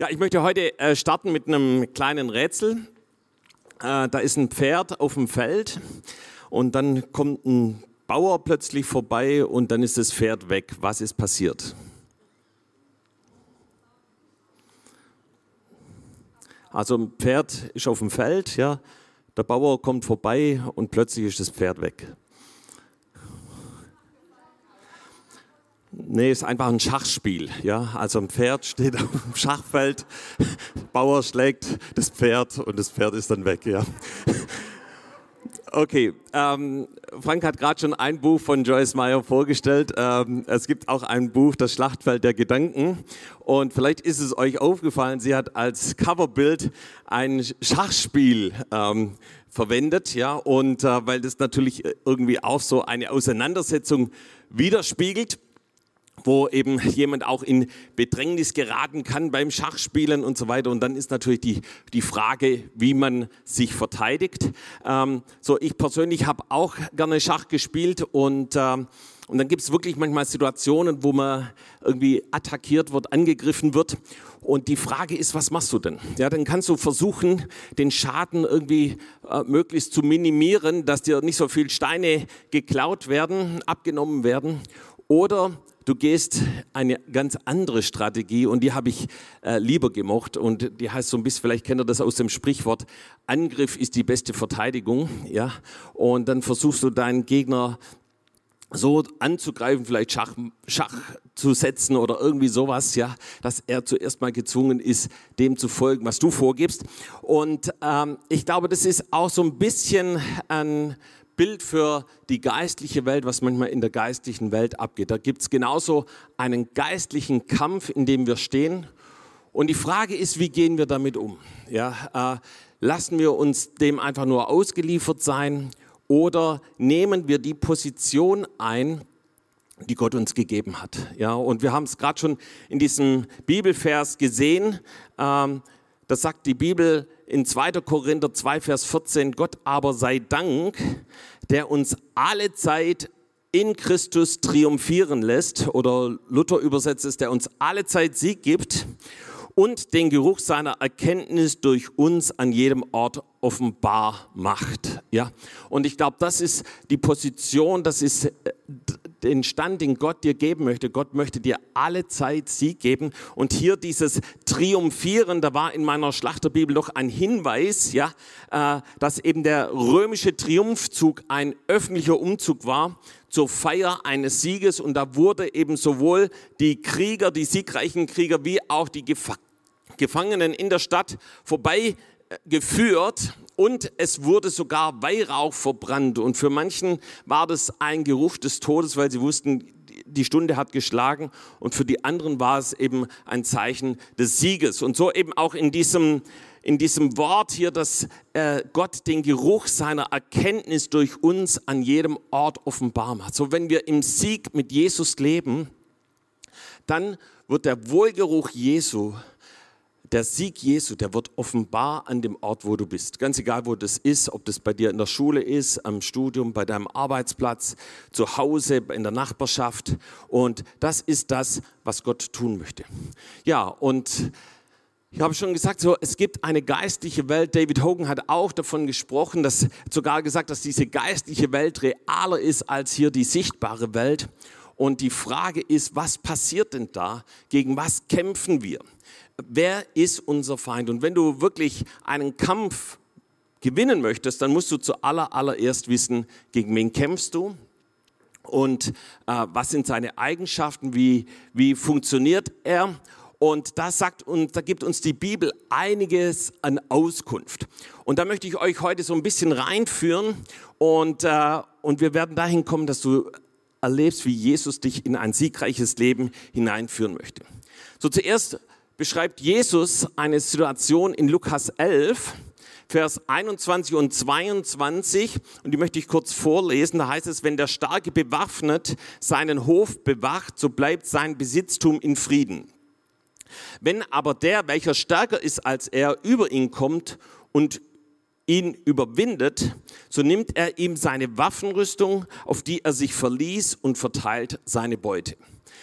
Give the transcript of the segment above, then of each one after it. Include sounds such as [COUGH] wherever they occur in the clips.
Ja, ich möchte heute äh, starten mit einem kleinen Rätsel. Äh, da ist ein Pferd auf dem Feld und dann kommt ein Bauer plötzlich vorbei und dann ist das Pferd weg. Was ist passiert? Also ein Pferd ist auf dem Feld, ja. Der Bauer kommt vorbei und plötzlich ist das Pferd weg. Nee, ist einfach ein Schachspiel. Ja? Also ein Pferd steht [LAUGHS] auf dem Schachfeld, Bauer schlägt das Pferd und das Pferd ist dann weg. Ja? [LAUGHS] Okay, ähm, Frank hat gerade schon ein Buch von Joyce Meyer vorgestellt. Ähm, es gibt auch ein Buch, Das Schlachtfeld der Gedanken. Und vielleicht ist es euch aufgefallen, sie hat als Coverbild ein Schachspiel ähm, verwendet, ja, und äh, weil das natürlich irgendwie auch so eine Auseinandersetzung widerspiegelt wo eben jemand auch in Bedrängnis geraten kann beim Schachspielen und so weiter. Und dann ist natürlich die, die Frage, wie man sich verteidigt. Ähm, so, ich persönlich habe auch gerne Schach gespielt und, ähm, und dann gibt es wirklich manchmal Situationen, wo man irgendwie attackiert wird, angegriffen wird. Und die Frage ist, was machst du denn? Ja, dann kannst du versuchen, den Schaden irgendwie äh, möglichst zu minimieren, dass dir nicht so viele Steine geklaut werden, abgenommen werden. Oder du gehst eine ganz andere Strategie und die habe ich äh, lieber gemocht und die heißt so ein bisschen, vielleicht kennt ihr das aus dem Sprichwort, Angriff ist die beste Verteidigung, ja, und dann versuchst du deinen Gegner so anzugreifen, vielleicht Schach, Schach zu setzen oder irgendwie sowas, ja, dass er zuerst mal gezwungen ist, dem zu folgen, was du vorgibst. Und ähm, ich glaube, das ist auch so ein bisschen ein Bild für die geistliche Welt, was manchmal in der geistlichen Welt abgeht. Da gibt es genauso einen geistlichen Kampf, in dem wir stehen. Und die Frage ist, wie gehen wir damit um? Ja, äh, lassen wir uns dem einfach nur ausgeliefert sein oder nehmen wir die Position ein, die Gott uns gegeben hat? Ja, und wir haben es gerade schon in diesem Bibelvers gesehen. Ähm, da sagt die Bibel in 2. Korinther 2, Vers 14, Gott aber sei Dank, der uns alle Zeit in Christus triumphieren lässt, oder Luther übersetzt es, der uns alle Zeit Sieg gibt und den Geruch seiner Erkenntnis durch uns an jedem Ort offenbar macht. Ja, und ich glaube, das ist die Position, das ist äh, den Stand, den Gott dir geben möchte. Gott möchte dir alle Zeit Sieg geben. Und hier dieses Triumphieren, da war in meiner Schlachterbibel noch ein Hinweis, ja, äh, dass eben der römische Triumphzug ein öffentlicher Umzug war zur Feier eines Sieges. Und da wurde eben sowohl die Krieger, die siegreichen Krieger, wie auch die Gefangenen in der Stadt vorbei geführt und es wurde sogar Weihrauch verbrannt. Und für manchen war das ein Geruch des Todes, weil sie wussten, die Stunde hat geschlagen. Und für die anderen war es eben ein Zeichen des Sieges. Und so eben auch in diesem, in diesem Wort hier, dass äh, Gott den Geruch seiner Erkenntnis durch uns an jedem Ort offenbar macht. So wenn wir im Sieg mit Jesus leben, dann wird der Wohlgeruch Jesu der Sieg Jesu, der wird offenbar an dem Ort, wo du bist. Ganz egal, wo das ist, ob das bei dir in der Schule ist, am Studium, bei deinem Arbeitsplatz, zu Hause, in der Nachbarschaft. Und das ist das, was Gott tun möchte. Ja, und ich habe schon gesagt, so, es gibt eine geistliche Welt. David Hogan hat auch davon gesprochen, dass sogar gesagt, dass diese geistliche Welt realer ist als hier die sichtbare Welt. Und die Frage ist, was passiert denn da? Gegen was kämpfen wir? Wer ist unser Feind? Und wenn du wirklich einen Kampf gewinnen möchtest, dann musst du zuallererst wissen, gegen wen kämpfst du und äh, was sind seine Eigenschaften, wie, wie funktioniert er. Und da sagt und da gibt uns die Bibel einiges an Auskunft. Und da möchte ich euch heute so ein bisschen reinführen und, äh, und wir werden dahin kommen, dass du erlebst, wie Jesus dich in ein siegreiches Leben hineinführen möchte. So zuerst beschreibt Jesus eine Situation in Lukas 11, Vers 21 und 22 und die möchte ich kurz vorlesen. Da heißt es, wenn der Starke bewaffnet seinen Hof bewacht, so bleibt sein Besitztum in Frieden. Wenn aber der, welcher stärker ist als er, über ihn kommt und ihn überwindet, so nimmt er ihm seine Waffenrüstung, auf die er sich verließ und verteilt seine Beute.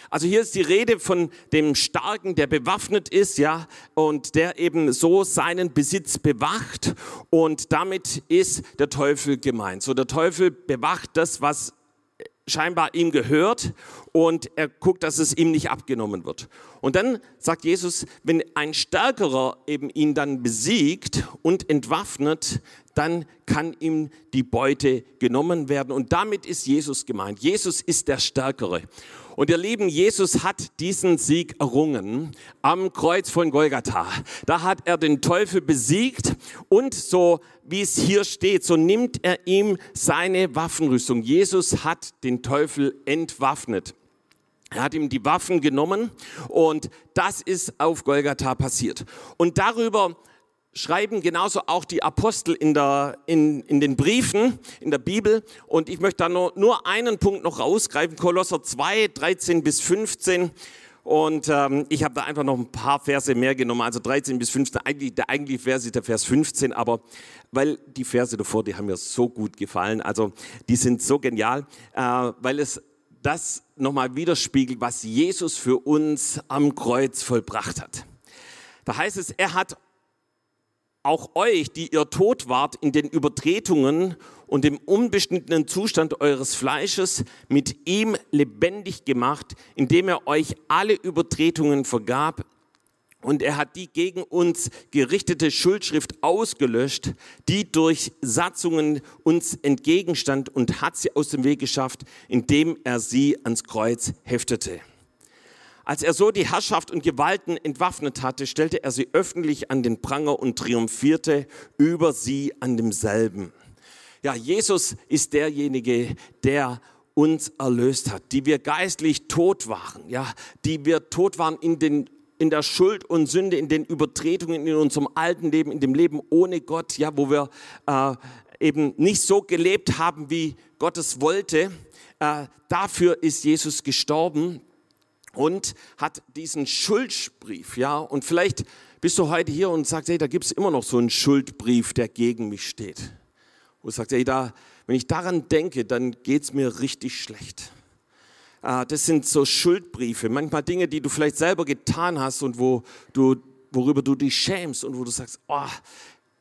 Also hier ist die Rede von dem Starken, der bewaffnet ist, ja, und der eben so seinen Besitz bewacht und damit ist der Teufel gemeint. So der Teufel bewacht das, was scheinbar ihm gehört und er guckt, dass es ihm nicht abgenommen wird. Und dann sagt Jesus, wenn ein Stärkerer eben ihn dann besiegt und entwaffnet, dann kann ihm die Beute genommen werden. Und damit ist Jesus gemeint. Jesus ist der Stärkere. Und ihr Lieben, Jesus hat diesen Sieg errungen am Kreuz von Golgatha. Da hat er den Teufel besiegt und so wie es hier steht, so nimmt er ihm seine Waffenrüstung. Jesus hat den Teufel entwaffnet. Er hat ihm die Waffen genommen und das ist auf Golgatha passiert. Und darüber schreiben genauso auch die Apostel in, der, in, in den Briefen, in der Bibel. Und ich möchte da nur, nur einen Punkt noch rausgreifen, Kolosser 2, 13 bis 15. Und ähm, ich habe da einfach noch ein paar Verse mehr genommen, also 13 bis 15. Eigentlich, der eigentliche Vers ist der Vers 15, aber weil die Verse davor, die haben mir so gut gefallen, also die sind so genial, äh, weil es das nochmal widerspiegelt, was Jesus für uns am Kreuz vollbracht hat. Da heißt es, er hat auch euch, die ihr tot wart in den Übertretungen und dem unbeschnittenen Zustand eures Fleisches, mit ihm lebendig gemacht, indem er euch alle Übertretungen vergab. Und er hat die gegen uns gerichtete Schuldschrift ausgelöscht, die durch Satzungen uns entgegenstand und hat sie aus dem Weg geschafft, indem er sie ans Kreuz heftete. Als er so die Herrschaft und Gewalten entwaffnet hatte, stellte er sie öffentlich an den Pranger und triumphierte über sie an demselben. Ja, Jesus ist derjenige, der uns erlöst hat, die wir geistlich tot waren, ja, die wir tot waren in den in der Schuld und Sünde, in den Übertretungen in unserem alten Leben, in dem Leben ohne Gott, ja, wo wir äh, eben nicht so gelebt haben, wie Gott es wollte. Äh, dafür ist Jesus gestorben und hat diesen Schuldbrief, ja, und vielleicht bist du heute hier und sagst, hey, da gibt es immer noch so einen Schuldbrief, der gegen mich steht. Wo du sagst, hey, da, wenn ich daran denke, dann geht es mir richtig schlecht. Ah, das sind so Schuldbriefe, manchmal Dinge, die du vielleicht selber getan hast und wo du, worüber du dich schämst und wo du sagst, oh,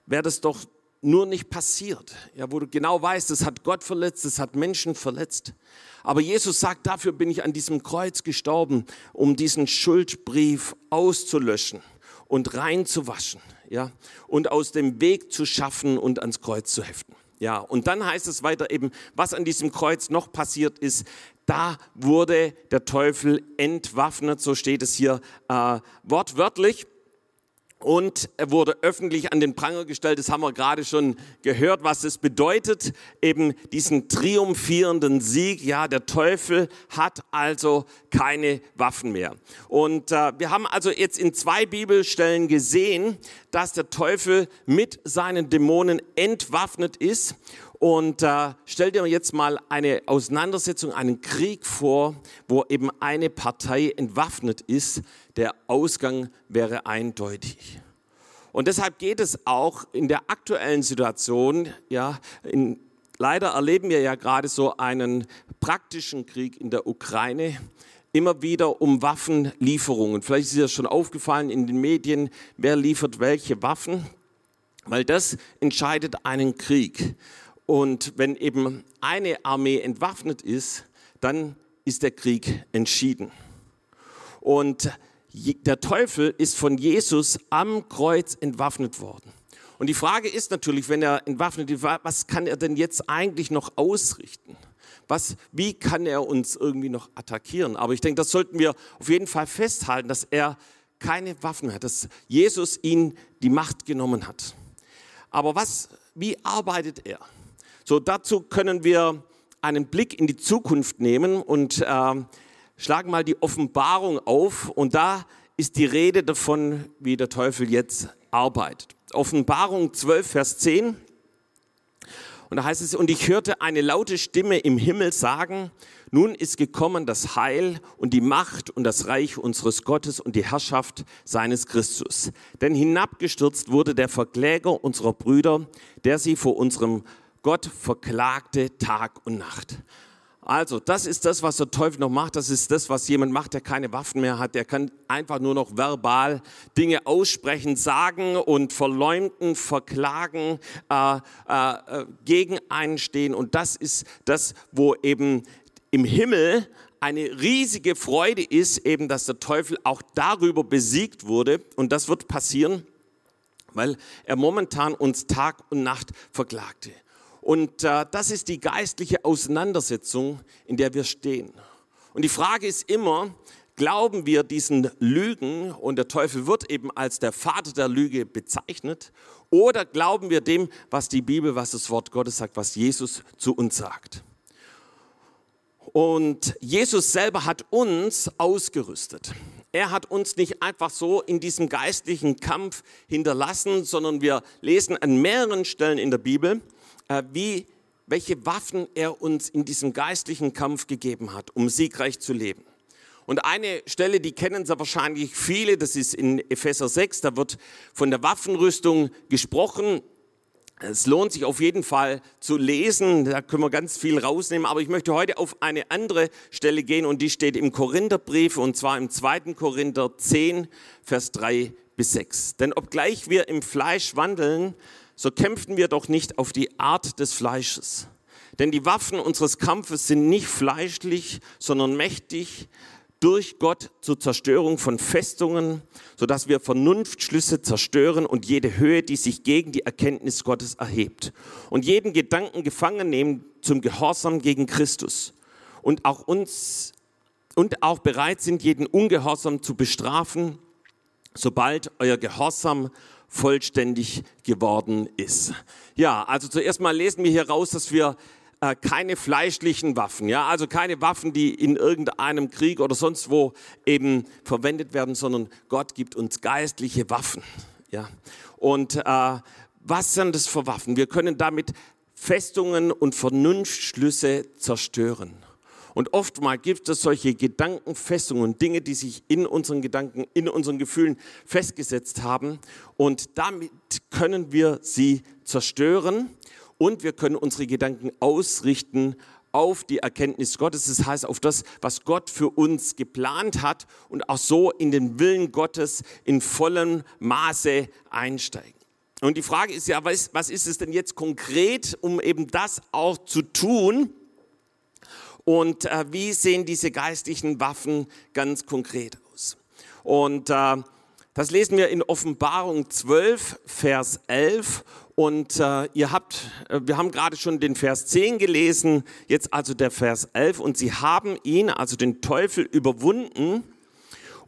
wäre das doch nur nicht passiert. Ja, wo du genau weißt, das hat Gott verletzt, das hat Menschen verletzt. Aber Jesus sagt, dafür bin ich an diesem Kreuz gestorben, um diesen Schuldbrief auszulöschen und reinzuwaschen, ja, und aus dem Weg zu schaffen und ans Kreuz zu heften. Ja, und dann heißt es weiter eben, was an diesem Kreuz noch passiert ist, da wurde der Teufel entwaffnet, so steht es hier äh, wortwörtlich und er wurde öffentlich an den Pranger gestellt. Das haben wir gerade schon gehört, was es bedeutet, eben diesen triumphierenden Sieg. Ja, der Teufel hat also keine Waffen mehr. Und äh, wir haben also jetzt in zwei Bibelstellen gesehen, dass der Teufel mit seinen Dämonen entwaffnet ist und äh, stell dir jetzt mal eine Auseinandersetzung, einen Krieg vor, wo eben eine Partei entwaffnet ist. Der Ausgang wäre eindeutig. Und deshalb geht es auch in der aktuellen Situation, ja, in, leider erleben wir ja gerade so einen praktischen Krieg in der Ukraine, immer wieder um Waffenlieferungen. Vielleicht ist dir das schon aufgefallen in den Medien, wer liefert welche Waffen, weil das entscheidet einen Krieg. Und wenn eben eine Armee entwaffnet ist, dann ist der Krieg entschieden. Und der Teufel ist von Jesus am Kreuz entwaffnet worden. Und die Frage ist natürlich, wenn er entwaffnet ist, was kann er denn jetzt eigentlich noch ausrichten? Was, wie kann er uns irgendwie noch attackieren? Aber ich denke, das sollten wir auf jeden Fall festhalten, dass er keine Waffen hat, dass Jesus ihn die Macht genommen hat. Aber was, wie arbeitet er? So, dazu können wir einen Blick in die Zukunft nehmen und äh, schlagen mal die Offenbarung auf. Und da ist die Rede davon, wie der Teufel jetzt arbeitet. Offenbarung 12, Vers 10. Und da heißt es, und ich hörte eine laute Stimme im Himmel sagen, nun ist gekommen das Heil und die Macht und das Reich unseres Gottes und die Herrschaft seines Christus. Denn hinabgestürzt wurde der Verkläger unserer Brüder, der sie vor unserem Gott verklagte Tag und Nacht. Also, das ist das, was der Teufel noch macht. Das ist das, was jemand macht, der keine Waffen mehr hat. Der kann einfach nur noch verbal Dinge aussprechen, sagen und verleumden, verklagen, äh, äh, gegen einen stehen. Und das ist das, wo eben im Himmel eine riesige Freude ist, eben, dass der Teufel auch darüber besiegt wurde. Und das wird passieren, weil er momentan uns Tag und Nacht verklagte. Und äh, das ist die geistliche Auseinandersetzung, in der wir stehen. Und die Frage ist immer, glauben wir diesen Lügen und der Teufel wird eben als der Vater der Lüge bezeichnet oder glauben wir dem, was die Bibel, was das Wort Gottes sagt, was Jesus zu uns sagt. Und Jesus selber hat uns ausgerüstet. Er hat uns nicht einfach so in diesem geistlichen Kampf hinterlassen, sondern wir lesen an mehreren Stellen in der Bibel, wie, welche Waffen er uns in diesem geistlichen Kampf gegeben hat, um siegreich zu leben. Und eine Stelle, die kennen Sie wahrscheinlich viele, das ist in Epheser 6, da wird von der Waffenrüstung gesprochen. Es lohnt sich auf jeden Fall zu lesen, da können wir ganz viel rausnehmen, aber ich möchte heute auf eine andere Stelle gehen und die steht im Korintherbrief und zwar im 2. Korinther 10, Vers 3 bis 6. Denn obgleich wir im Fleisch wandeln, so kämpfen wir doch nicht auf die Art des Fleisches. Denn die Waffen unseres Kampfes sind nicht fleischlich, sondern mächtig durch Gott zur Zerstörung von Festungen, sodass wir Vernunftschlüsse zerstören und jede Höhe, die sich gegen die Erkenntnis Gottes erhebt. Und jeden Gedanken gefangen nehmen zum Gehorsam gegen Christus. Und auch uns und auch bereit sind, jeden Ungehorsam zu bestrafen, sobald euer Gehorsam vollständig geworden ist. Ja, also zuerst mal lesen wir hier raus, dass wir äh, keine fleischlichen Waffen, ja, also keine Waffen, die in irgendeinem Krieg oder sonst wo eben verwendet werden, sondern Gott gibt uns geistliche Waffen, ja. Und äh, was sind das für Waffen? Wir können damit Festungen und Vernunftschlüsse zerstören. Und oftmals gibt es solche Gedankenfestungen, Dinge, die sich in unseren Gedanken, in unseren Gefühlen festgesetzt haben. Und damit können wir sie zerstören und wir können unsere Gedanken ausrichten auf die Erkenntnis Gottes, das heißt auf das, was Gott für uns geplant hat und auch so in den Willen Gottes in vollem Maße einsteigen. Und die Frage ist ja, was ist es denn jetzt konkret, um eben das auch zu tun? Und äh, wie sehen diese geistlichen Waffen ganz konkret aus? Und äh, das lesen wir in Offenbarung 12, Vers 11. Und äh, ihr habt, äh, wir haben gerade schon den Vers 10 gelesen, jetzt also der Vers 11. Und sie haben ihn, also den Teufel, überwunden,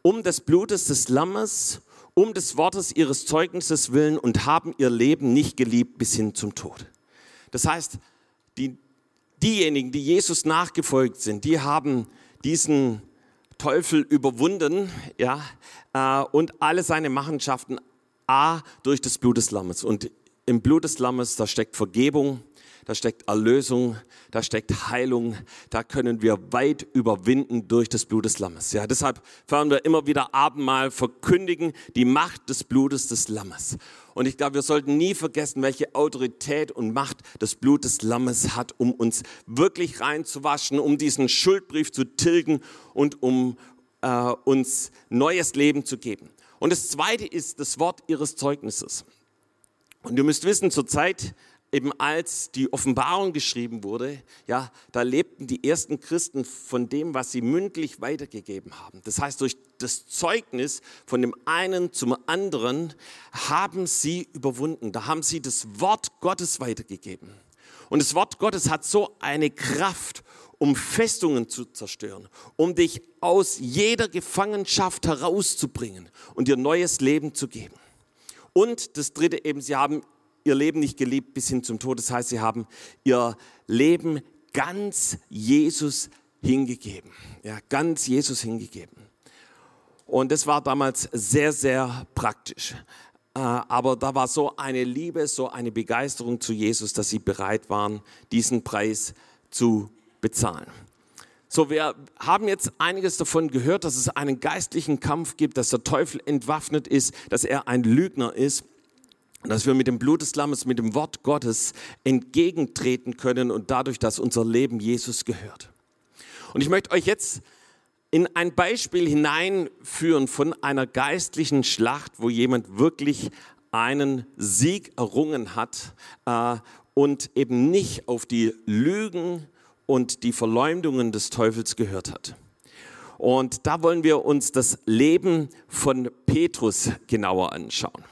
um des Blutes des Lammes, um des Wortes ihres Zeugnisses willen und haben ihr Leben nicht geliebt bis hin zum Tod. Das heißt, die, diejenigen, die Jesus nachgefolgt sind, die haben diesen Teufel überwunden, ja, äh, und alle seine Machenschaften A durch das Blut des Lammes. Und im Blut des Lammes, da steckt Vergebung, da steckt Erlösung, da steckt Heilung, da können wir weit überwinden durch das Blut des Lammes. Ja, deshalb fahren wir immer wieder Abendmahl verkündigen die Macht des Blutes des Lammes. Und ich glaube, wir sollten nie vergessen, welche Autorität und Macht das Blut des Lammes hat, um uns wirklich reinzuwaschen, um diesen Schuldbrief zu tilgen und um äh, uns neues Leben zu geben. Und das Zweite ist das Wort ihres Zeugnisses. Und ihr müsst wissen, zur Zeit, eben als die Offenbarung geschrieben wurde, ja, da lebten die ersten Christen von dem, was sie mündlich weitergegeben haben. Das heißt, durch das Zeugnis von dem einen zum anderen haben sie überwunden. Da haben sie das Wort Gottes weitergegeben. Und das Wort Gottes hat so eine Kraft, um Festungen zu zerstören, um dich aus jeder Gefangenschaft herauszubringen und dir neues Leben zu geben. Und das dritte eben, sie haben ihr Leben nicht geliebt bis hin zum Tod. Das heißt, sie haben ihr Leben ganz Jesus hingegeben. Ja, ganz Jesus hingegeben. Und das war damals sehr, sehr praktisch. aber da war so eine Liebe, so eine Begeisterung zu Jesus, dass sie bereit waren, diesen Preis zu bezahlen. So, wir haben jetzt einiges davon gehört, dass es einen geistlichen Kampf gibt, dass der Teufel entwaffnet ist, dass er ein Lügner ist dass wir mit dem Blut des Lammes, mit dem Wort Gottes entgegentreten können und dadurch, dass unser Leben Jesus gehört. Und ich möchte euch jetzt in ein Beispiel hineinführen von einer geistlichen Schlacht, wo jemand wirklich einen Sieg errungen hat äh, und eben nicht auf die Lügen und die Verleumdungen des Teufels gehört hat. Und da wollen wir uns das Leben von Petrus genauer anschauen.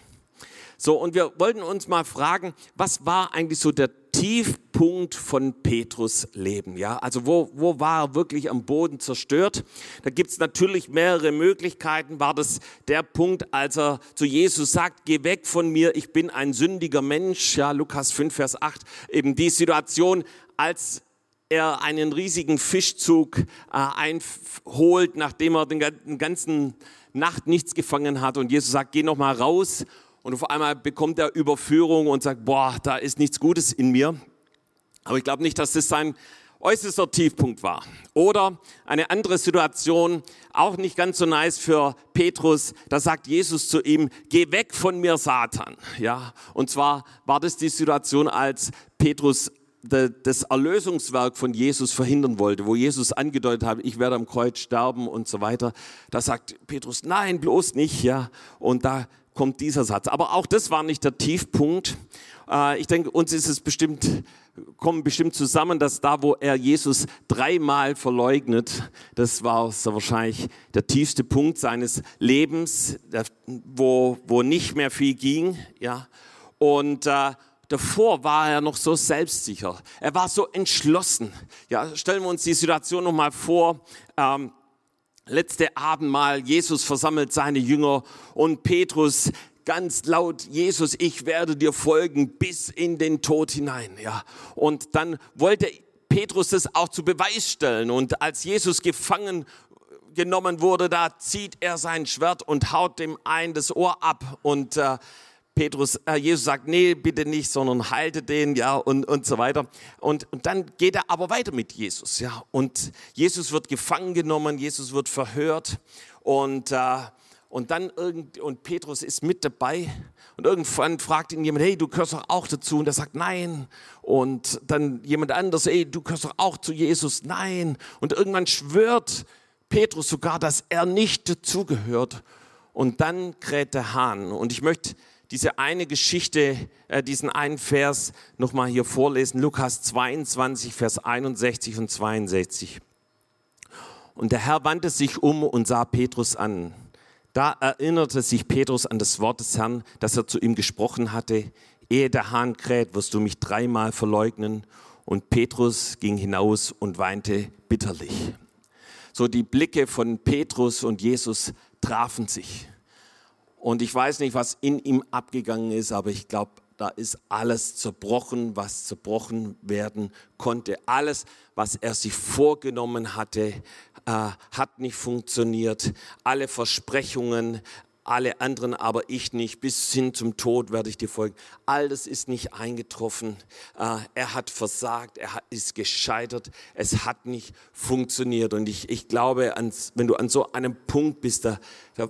So, und wir wollten uns mal fragen, was war eigentlich so der Tiefpunkt von Petrus Leben. Ja, also wo, wo war er wirklich am Boden zerstört? Da gibt es natürlich mehrere Möglichkeiten. War das der Punkt, als er zu Jesus sagt, geh weg von mir, ich bin ein sündiger Mensch? Ja, Lukas 5, Vers 8, eben die Situation, als er einen riesigen Fischzug äh, einholt, nachdem er den ganzen Nacht nichts gefangen hat und Jesus sagt, geh noch mal raus und auf einmal bekommt er Überführung und sagt, boah, da ist nichts Gutes in mir. Aber ich glaube nicht, dass das sein äußerster Tiefpunkt war. Oder eine andere Situation, auch nicht ganz so nice für Petrus, da sagt Jesus zu ihm, geh weg von mir, Satan. Ja, und zwar war das die Situation, als Petrus das Erlösungswerk von Jesus verhindern wollte, wo Jesus angedeutet hat, ich werde am Kreuz sterben und so weiter. Da sagt Petrus, nein, bloß nicht, ja. Und da kommt dieser Satz. Aber auch das war nicht der Tiefpunkt. Äh, ich denke, uns ist es bestimmt, kommen bestimmt zusammen, dass da, wo er Jesus dreimal verleugnet, das war so wahrscheinlich der tiefste Punkt seines Lebens, wo, wo nicht mehr viel ging, ja. Und, äh, davor war er noch so selbstsicher. Er war so entschlossen. Ja, stellen wir uns die Situation noch mal vor. Ähm, letzte Abendmahl, Jesus versammelt seine Jünger und Petrus ganz laut, Jesus, ich werde dir folgen bis in den Tod hinein. Ja. Und dann wollte Petrus das auch zu Beweis stellen. Und als Jesus gefangen genommen wurde, da zieht er sein Schwert und haut dem ein das Ohr ab. Und äh, Petrus, äh, Jesus sagt, nee, bitte nicht, sondern halte den, ja, und, und so weiter. Und, und dann geht er aber weiter mit Jesus, ja. Und Jesus wird gefangen genommen, Jesus wird verhört und, äh, und dann irgend, und Petrus ist mit dabei und irgendwann fragt ihn jemand, hey, du gehörst doch auch dazu. Und er sagt, nein. Und dann jemand anders, hey, du gehörst doch auch zu Jesus, nein. Und irgendwann schwört Petrus sogar, dass er nicht dazugehört. Und dann kräht der Hahn. Und ich möchte diese eine Geschichte, äh, diesen einen Vers nochmal hier vorlesen. Lukas 22, Vers 61 und 62. Und der Herr wandte sich um und sah Petrus an. Da erinnerte sich Petrus an das Wort des Herrn, das er zu ihm gesprochen hatte. Ehe der Hahn kräht, wirst du mich dreimal verleugnen. Und Petrus ging hinaus und weinte bitterlich. So die Blicke von Petrus und Jesus trafen sich. Und ich weiß nicht, was in ihm abgegangen ist, aber ich glaube, da ist alles zerbrochen, was zerbrochen werden konnte. Alles, was er sich vorgenommen hatte, äh, hat nicht funktioniert. Alle Versprechungen, alle anderen, aber ich nicht. Bis hin zum Tod werde ich dir folgen. All das ist nicht eingetroffen. Äh, er hat versagt, er ist gescheitert. Es hat nicht funktioniert. Und ich, ich glaube, ans, wenn du an so einem Punkt bist, da, da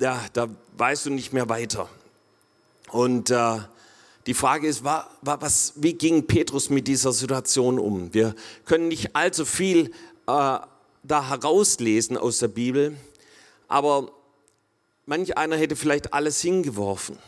ja, da weißt du nicht mehr weiter. Und äh, die Frage ist, war, war, was, wie ging Petrus mit dieser Situation um? Wir können nicht allzu viel äh, da herauslesen aus der Bibel, aber manch einer hätte vielleicht alles hingeworfen.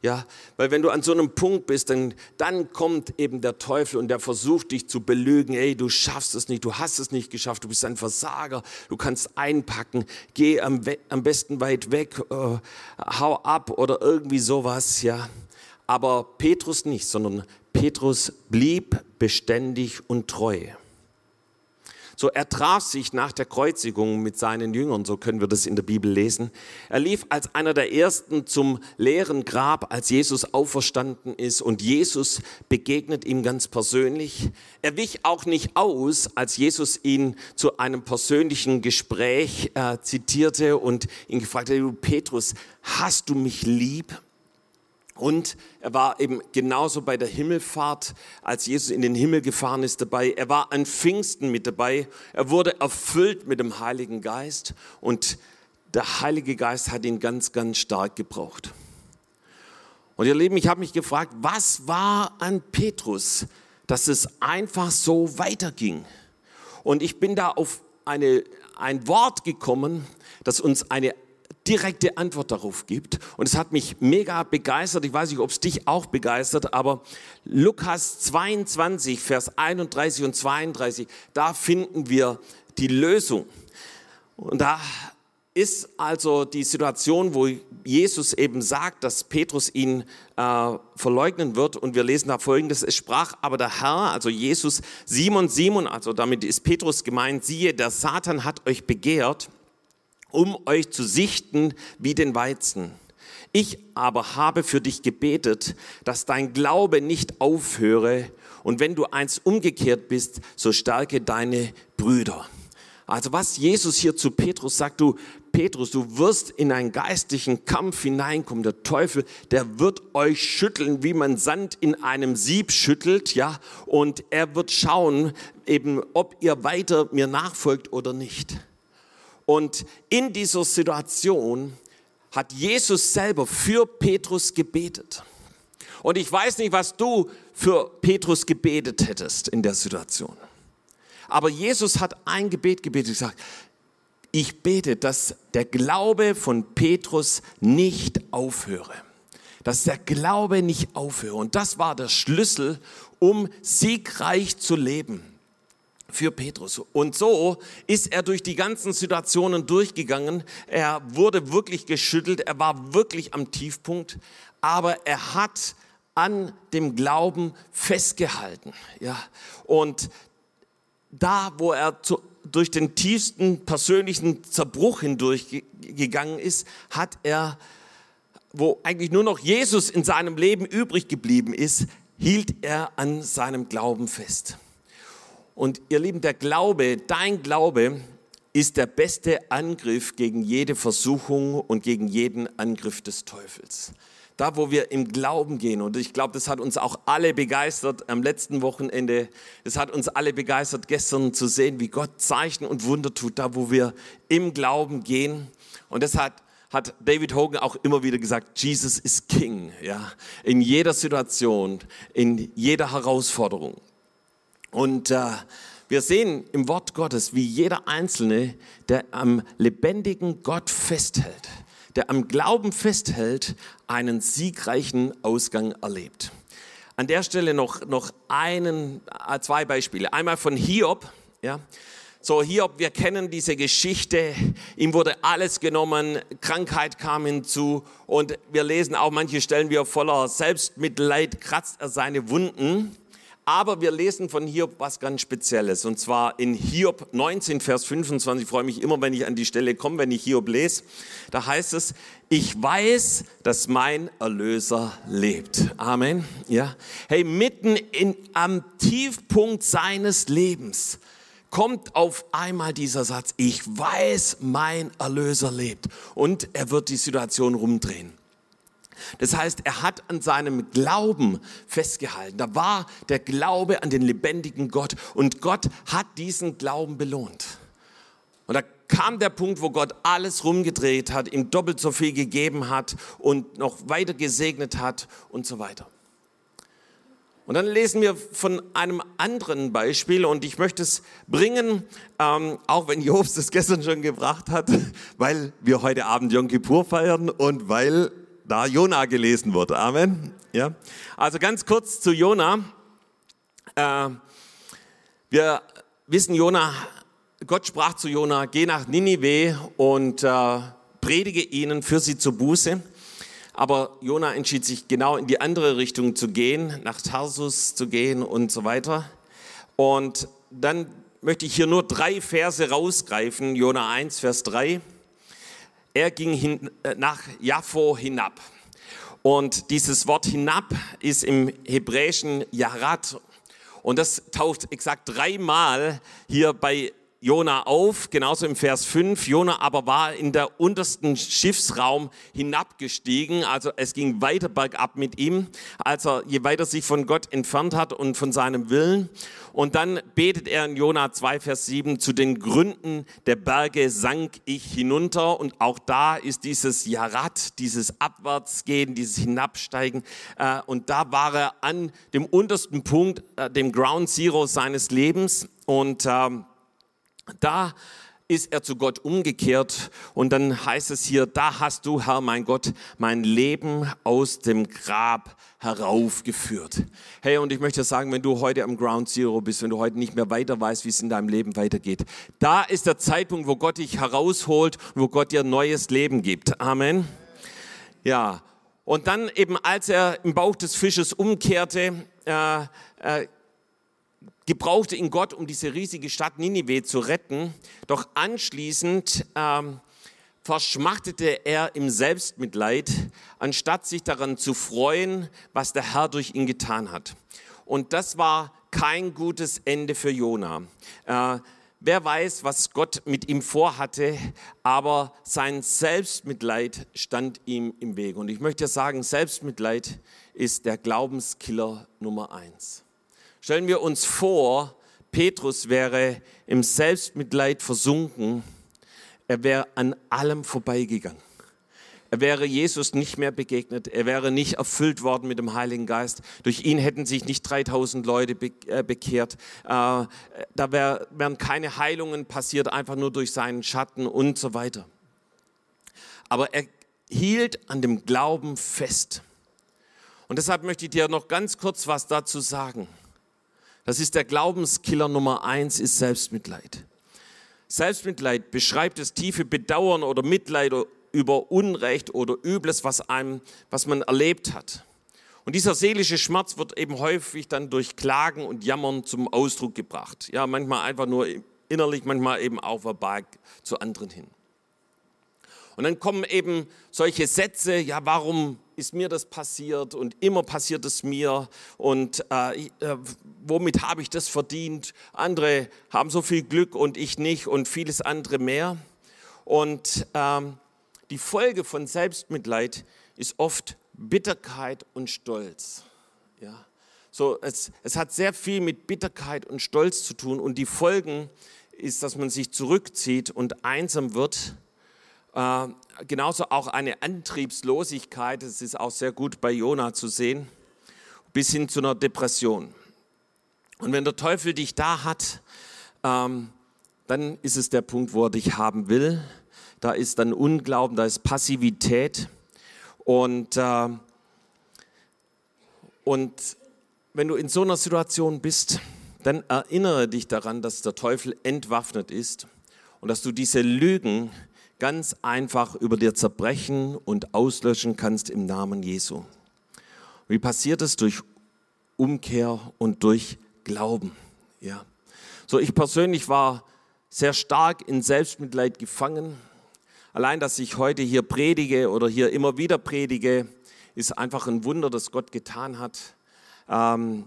Ja, weil wenn du an so einem Punkt bist, dann, dann kommt eben der Teufel und der versucht dich zu belügen. Ey, du schaffst es nicht, du hast es nicht geschafft, du bist ein Versager, du kannst einpacken, geh am, am besten weit weg, äh, hau ab oder irgendwie sowas, ja. Aber Petrus nicht, sondern Petrus blieb beständig und treu. So, er traf sich nach der Kreuzigung mit seinen Jüngern, so können wir das in der Bibel lesen. Er lief als einer der ersten zum leeren Grab, als Jesus auferstanden ist und Jesus begegnet ihm ganz persönlich. Er wich auch nicht aus, als Jesus ihn zu einem persönlichen Gespräch äh, zitierte und ihn gefragt hat, Petrus, hast du mich lieb? Und er war eben genauso bei der Himmelfahrt, als Jesus in den Himmel gefahren ist, dabei. Er war an Pfingsten mit dabei. Er wurde erfüllt mit dem Heiligen Geist und der Heilige Geist hat ihn ganz, ganz stark gebraucht. Und ihr Lieben, ich habe mich gefragt, was war an Petrus, dass es einfach so weiterging? Und ich bin da auf eine, ein Wort gekommen, das uns eine direkte Antwort darauf gibt. Und es hat mich mega begeistert. Ich weiß nicht, ob es dich auch begeistert, aber Lukas 22, Vers 31 und 32, da finden wir die Lösung. Und da ist also die Situation, wo Jesus eben sagt, dass Petrus ihn äh, verleugnen wird. Und wir lesen da folgendes, es sprach aber der Herr, also Jesus, Simon, Simon, also damit ist Petrus gemeint, siehe, der Satan hat euch begehrt, um euch zu sichten wie den Weizen. Ich aber habe für dich gebetet, dass dein Glaube nicht aufhöre und wenn du eins umgekehrt bist, so stärke deine Brüder. Also was Jesus hier zu Petrus sagt, du Petrus, du wirst in einen geistlichen Kampf hineinkommen. Der Teufel, der wird euch schütteln, wie man Sand in einem Sieb schüttelt, ja, und er wird schauen, eben, ob ihr weiter mir nachfolgt oder nicht. Und in dieser Situation hat Jesus selber für Petrus gebetet. Und ich weiß nicht, was du für Petrus gebetet hättest in der Situation. Aber Jesus hat ein Gebet gebetet, gesagt, ich bete, dass der Glaube von Petrus nicht aufhöre. Dass der Glaube nicht aufhöre. Und das war der Schlüssel, um siegreich zu leben für Petrus. Und so ist er durch die ganzen Situationen durchgegangen. Er wurde wirklich geschüttelt, er war wirklich am Tiefpunkt, aber er hat an dem Glauben festgehalten. Ja, und da, wo er zu, durch den tiefsten persönlichen Zerbruch hindurchgegangen ist, hat er, wo eigentlich nur noch Jesus in seinem Leben übrig geblieben ist, hielt er an seinem Glauben fest. Und ihr Lieben, der Glaube, dein Glaube ist der beste Angriff gegen jede Versuchung und gegen jeden Angriff des Teufels. Da, wo wir im Glauben gehen. Und ich glaube, das hat uns auch alle begeistert am letzten Wochenende. Es hat uns alle begeistert, gestern zu sehen, wie Gott Zeichen und Wunder tut, da, wo wir im Glauben gehen. Und das hat hat David Hogan auch immer wieder gesagt, Jesus ist King, ja, in jeder Situation, in jeder Herausforderung. Und äh, wir sehen im Wort Gottes, wie jeder Einzelne, der am lebendigen Gott festhält, der am Glauben festhält, einen siegreichen Ausgang erlebt. An der Stelle noch, noch einen, äh, zwei Beispiele. Einmal von Hiob. Ja. So, Hiob, wir kennen diese Geschichte. Ihm wurde alles genommen, Krankheit kam hinzu und wir lesen auch manche Stellen, wie er voller Selbstmitleid kratzt er seine Wunden. Aber wir lesen von Hiob was ganz Spezielles. Und zwar in Hiob 19, Vers 25. Ich freue mich immer, wenn ich an die Stelle komme, wenn ich Hiob lese. Da heißt es, ich weiß, dass mein Erlöser lebt. Amen. Ja. Hey, mitten in, am Tiefpunkt seines Lebens kommt auf einmal dieser Satz, ich weiß, mein Erlöser lebt. Und er wird die Situation rumdrehen. Das heißt, er hat an seinem Glauben festgehalten. Da war der Glaube an den lebendigen Gott und Gott hat diesen Glauben belohnt. Und da kam der Punkt, wo Gott alles rumgedreht hat, ihm doppelt so viel gegeben hat und noch weiter gesegnet hat und so weiter. Und dann lesen wir von einem anderen Beispiel und ich möchte es bringen, ähm, auch wenn Jobs das gestern schon gebracht hat, [LAUGHS] weil wir heute Abend Yom Kippur feiern und weil da Jona gelesen wurde. Amen. Ja. Also ganz kurz zu Jona. Äh, wir wissen, Jona, Gott sprach zu Jona, geh nach Ninive und äh, predige ihnen für sie zur Buße. Aber Jona entschied sich genau in die andere Richtung zu gehen, nach Tarsus zu gehen und so weiter. Und dann möchte ich hier nur drei Verse rausgreifen. Jona 1, Vers 3. Er ging hin, äh, nach Jaffo hinab. Und dieses Wort hinab ist im hebräischen Yarat. Und das taucht exakt dreimal hier bei Jona auf, genauso im Vers 5. Jona aber war in der untersten Schiffsraum hinabgestiegen, also es ging weiter bergab mit ihm, als er je weiter sich von Gott entfernt hat und von seinem Willen. Und dann betet er in Jona 2, Vers 7, zu den Gründen der Berge sank ich hinunter. Und auch da ist dieses Jarat, dieses Abwärtsgehen, dieses Hinabsteigen. Äh, und da war er an dem untersten Punkt, äh, dem Ground Zero seines Lebens. Und ähm, da ist er zu Gott umgekehrt und dann heißt es hier, da hast du, Herr mein Gott, mein Leben aus dem Grab heraufgeführt. Hey, und ich möchte sagen, wenn du heute am Ground Zero bist, wenn du heute nicht mehr weiter weißt, wie es in deinem Leben weitergeht, da ist der Zeitpunkt, wo Gott dich herausholt und wo Gott dir neues Leben gibt. Amen. Ja, und dann eben, als er im Bauch des Fisches umkehrte, äh, äh, gebrauchte ihn Gott, um diese riesige Stadt Ninive zu retten. Doch anschließend ähm, verschmachtete er im Selbstmitleid, anstatt sich daran zu freuen, was der Herr durch ihn getan hat. Und das war kein gutes Ende für Jona. Äh, wer weiß, was Gott mit ihm vorhatte, aber sein Selbstmitleid stand ihm im Weg. Und ich möchte sagen, Selbstmitleid ist der Glaubenskiller Nummer eins. Stellen wir uns vor, Petrus wäre im Selbstmitleid versunken, er wäre an allem vorbeigegangen. Er wäre Jesus nicht mehr begegnet. Er wäre nicht erfüllt worden mit dem Heiligen Geist. Durch ihn hätten sich nicht 3000 Leute äh, bekehrt. Äh, da wären keine Heilungen passiert, einfach nur durch seinen Schatten und so weiter. Aber er hielt an dem Glauben fest. Und deshalb möchte ich dir noch ganz kurz was dazu sagen. Das ist der Glaubenskiller Nummer eins, ist Selbstmitleid. Selbstmitleid beschreibt das tiefe Bedauern oder Mitleid über Unrecht oder Übles, was, einem, was man erlebt hat. Und dieser seelische Schmerz wird eben häufig dann durch Klagen und Jammern zum Ausdruck gebracht. Ja, manchmal einfach nur innerlich, manchmal eben auch verbal zu anderen hin. Und dann kommen eben solche Sätze, ja, warum ist mir das passiert und immer passiert es mir und äh, äh, womit habe ich das verdient? Andere haben so viel Glück und ich nicht und vieles andere mehr. Und ähm, die Folge von Selbstmitleid ist oft Bitterkeit und Stolz. Ja. So, es, es hat sehr viel mit Bitterkeit und Stolz zu tun und die Folgen ist, dass man sich zurückzieht und einsam wird äh, genauso auch eine Antriebslosigkeit, das ist auch sehr gut bei Jona zu sehen, bis hin zu einer Depression. Und wenn der Teufel dich da hat, ähm, dann ist es der Punkt, wo er dich haben will. Da ist dann Unglauben, da ist Passivität. Und, äh, und wenn du in so einer Situation bist, dann erinnere dich daran, dass der Teufel entwaffnet ist und dass du diese Lügen ganz einfach über dir zerbrechen und auslöschen kannst im Namen Jesu. Wie passiert es? Durch Umkehr und durch Glauben. Ja. So, ich persönlich war sehr stark in Selbstmitleid gefangen. Allein, dass ich heute hier predige oder hier immer wieder predige, ist einfach ein Wunder, das Gott getan hat. Ähm,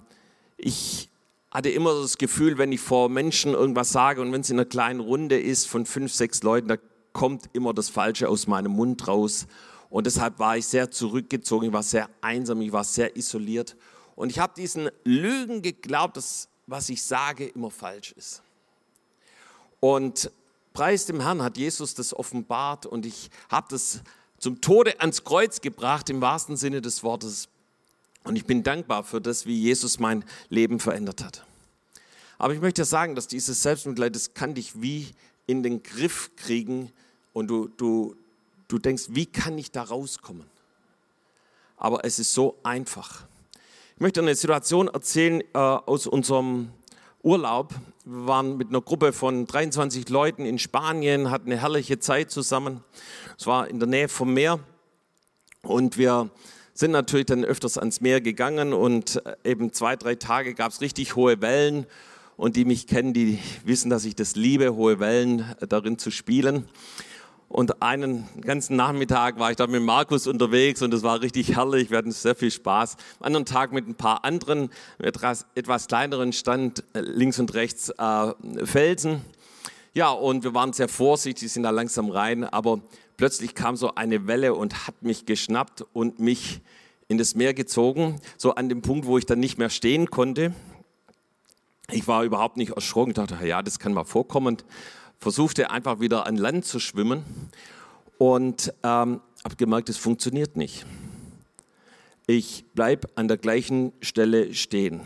ich hatte immer das Gefühl, wenn ich vor Menschen irgendwas sage und wenn es in einer kleinen Runde ist von fünf, sechs Leuten, da kommt immer das Falsche aus meinem Mund raus. Und deshalb war ich sehr zurückgezogen, ich war sehr einsam, ich war sehr isoliert. Und ich habe diesen Lügen geglaubt, dass was ich sage immer falsch ist. Und preis dem Herrn hat Jesus das offenbart und ich habe das zum Tode ans Kreuz gebracht im wahrsten Sinne des Wortes. Und ich bin dankbar für das, wie Jesus mein Leben verändert hat. Aber ich möchte sagen, dass dieses Selbstmitleid, das kann dich wie in den Griff kriegen und du, du, du denkst, wie kann ich da rauskommen? Aber es ist so einfach. Ich möchte eine Situation erzählen äh, aus unserem Urlaub. Wir waren mit einer Gruppe von 23 Leuten in Spanien, hatten eine herrliche Zeit zusammen. Es war in der Nähe vom Meer und wir sind natürlich dann öfters ans Meer gegangen und äh, eben zwei, drei Tage gab es richtig hohe Wellen und die mich kennen, die wissen, dass ich das liebe, hohe Wellen darin zu spielen. Und einen ganzen Nachmittag war ich da mit Markus unterwegs und es war richtig herrlich. Wir hatten sehr viel Spaß. Am anderen Tag mit ein paar anderen, etwas, etwas kleineren Stand äh, links und rechts äh, Felsen. Ja, und wir waren sehr vorsichtig, sind da langsam rein, aber plötzlich kam so eine Welle und hat mich geschnappt und mich in das Meer gezogen, so an dem Punkt, wo ich dann nicht mehr stehen konnte. Ich war überhaupt nicht erschrocken, dachte, ja, das kann mal vorkommen. Versuchte einfach wieder an Land zu schwimmen und ähm, habe gemerkt, es funktioniert nicht. Ich bleibe an der gleichen Stelle stehen.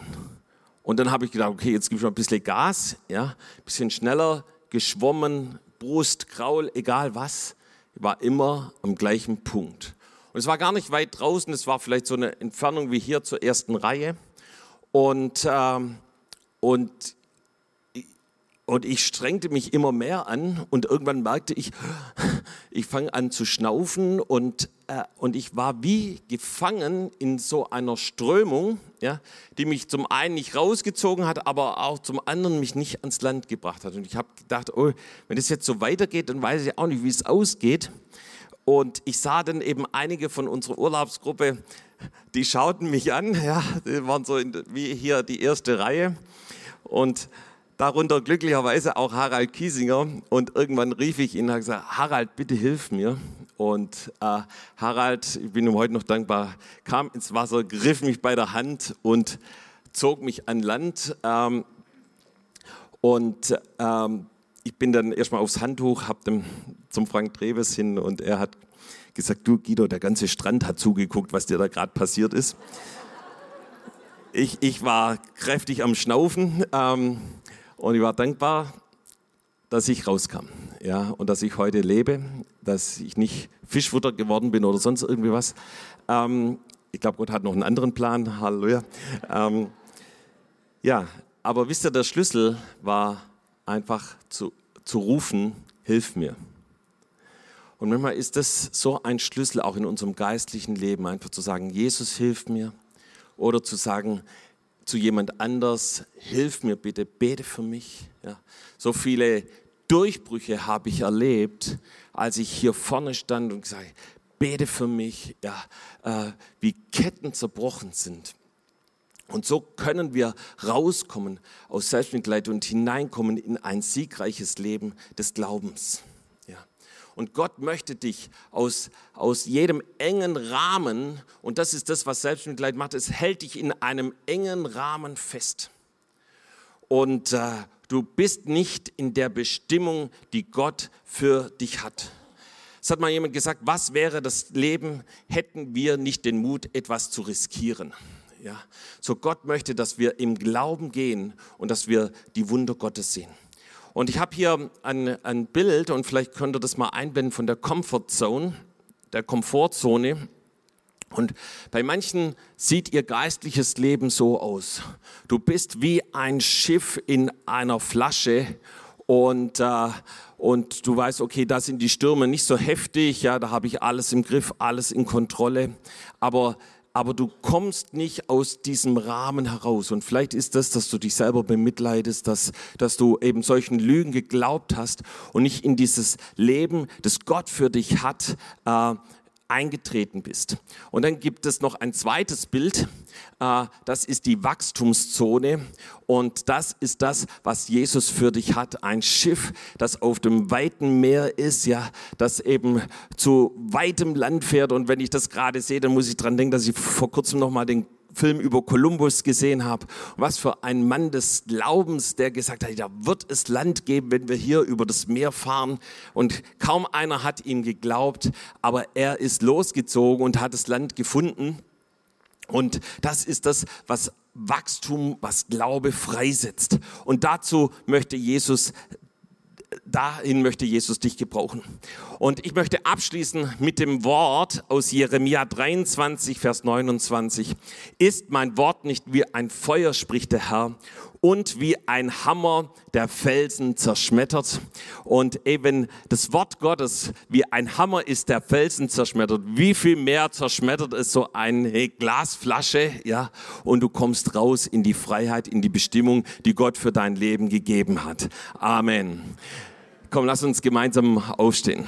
Und dann habe ich gedacht, okay, jetzt gebe ich mal ein bisschen Gas, ja, ein bisschen schneller geschwommen, Brust, Kraul, egal was, war immer am gleichen Punkt. Und es war gar nicht weit draußen, es war vielleicht so eine Entfernung wie hier zur ersten Reihe. Und, ähm, und, und ich strengte mich immer mehr an und irgendwann merkte ich, [LAUGHS] ich fange an zu schnaufen und, äh, und ich war wie gefangen in so einer Strömung, ja, die mich zum einen nicht rausgezogen hat, aber auch zum anderen mich nicht ans Land gebracht hat. Und ich habe gedacht, oh, wenn das jetzt so weitergeht, dann weiß ich auch nicht, wie es ausgeht. Und ich sah dann eben einige von unserer Urlaubsgruppe, die schauten mich an, ja, die waren so in, wie hier die erste Reihe und darunter glücklicherweise auch Harald Kiesinger. Und irgendwann rief ich ihn und habe gesagt, Harald, bitte hilf mir. Und äh, Harald, ich bin ihm heute noch dankbar, kam ins Wasser, griff mich bei der Hand und zog mich an Land. Ähm, und ähm, ich bin dann erstmal aufs Handtuch, habe zum Frank Treves hin und er hat gesagt, du Guido, der ganze Strand hat zugeguckt, was dir da gerade passiert ist. Ich, ich war kräftig am Schnaufen ähm, und ich war dankbar, dass ich rauskam ja, und dass ich heute lebe, dass ich nicht Fischfutter geworden bin oder sonst irgendwie was. Ähm, ich glaube, Gott hat noch einen anderen Plan. Halleluja. Ähm, ja, aber wisst ihr, der Schlüssel war einfach zu, zu rufen, hilf mir. Und manchmal ist das so ein Schlüssel auch in unserem geistlichen Leben, einfach zu sagen, Jesus hilf mir. Oder zu sagen zu jemand anders, hilf mir bitte, bete für mich. Ja. So viele Durchbrüche habe ich erlebt, als ich hier vorne stand und gesagt, bete für mich, ja, äh, wie Ketten zerbrochen sind. Und so können wir rauskommen aus Selbstmitleid und hineinkommen in ein siegreiches Leben des Glaubens. Und Gott möchte dich aus, aus jedem engen Rahmen, und das ist das, was Selbstmitleid macht, es hält dich in einem engen Rahmen fest. Und äh, du bist nicht in der Bestimmung, die Gott für dich hat. Es hat mal jemand gesagt, was wäre das Leben, hätten wir nicht den Mut, etwas zu riskieren. Ja, so Gott möchte, dass wir im Glauben gehen und dass wir die Wunder Gottes sehen. Und ich habe hier ein, ein Bild und vielleicht könnt ihr das mal einblenden von der Comfort Zone, der Komfortzone. Und bei manchen sieht ihr geistliches Leben so aus. Du bist wie ein Schiff in einer Flasche und, äh, und du weißt, okay, da sind die Stürme nicht so heftig, ja, da habe ich alles im Griff, alles in Kontrolle. Aber aber du kommst nicht aus diesem Rahmen heraus. Und vielleicht ist das, dass du dich selber bemitleidest, dass, dass du eben solchen Lügen geglaubt hast und nicht in dieses Leben, das Gott für dich hat, äh, eingetreten bist. Und dann gibt es noch ein zweites Bild, äh, das ist die Wachstumszone und das ist das, was Jesus für dich hat. Ein Schiff, das auf dem weiten Meer ist, ja, das eben zu weitem Land fährt und wenn ich das gerade sehe, dann muss ich dran denken, dass ich vor kurzem noch mal den Film über Kolumbus gesehen habe. Was für ein Mann des Glaubens, der gesagt hat, da wird es Land geben, wenn wir hier über das Meer fahren. Und kaum einer hat ihm geglaubt, aber er ist losgezogen und hat das Land gefunden. Und das ist das, was Wachstum, was Glaube freisetzt. Und dazu möchte Jesus dahin möchte Jesus dich gebrauchen. Und ich möchte abschließen mit dem Wort aus Jeremia 23, Vers 29. Ist mein Wort nicht wie ein Feuer, spricht der Herr, und wie ein Hammer der Felsen zerschmettert. Und eben das Wort Gottes wie ein Hammer ist der Felsen zerschmettert. Wie viel mehr zerschmettert es so eine Glasflasche, ja? Und du kommst raus in die Freiheit, in die Bestimmung, die Gott für dein Leben gegeben hat. Amen. Komm, lass uns gemeinsam aufstehen.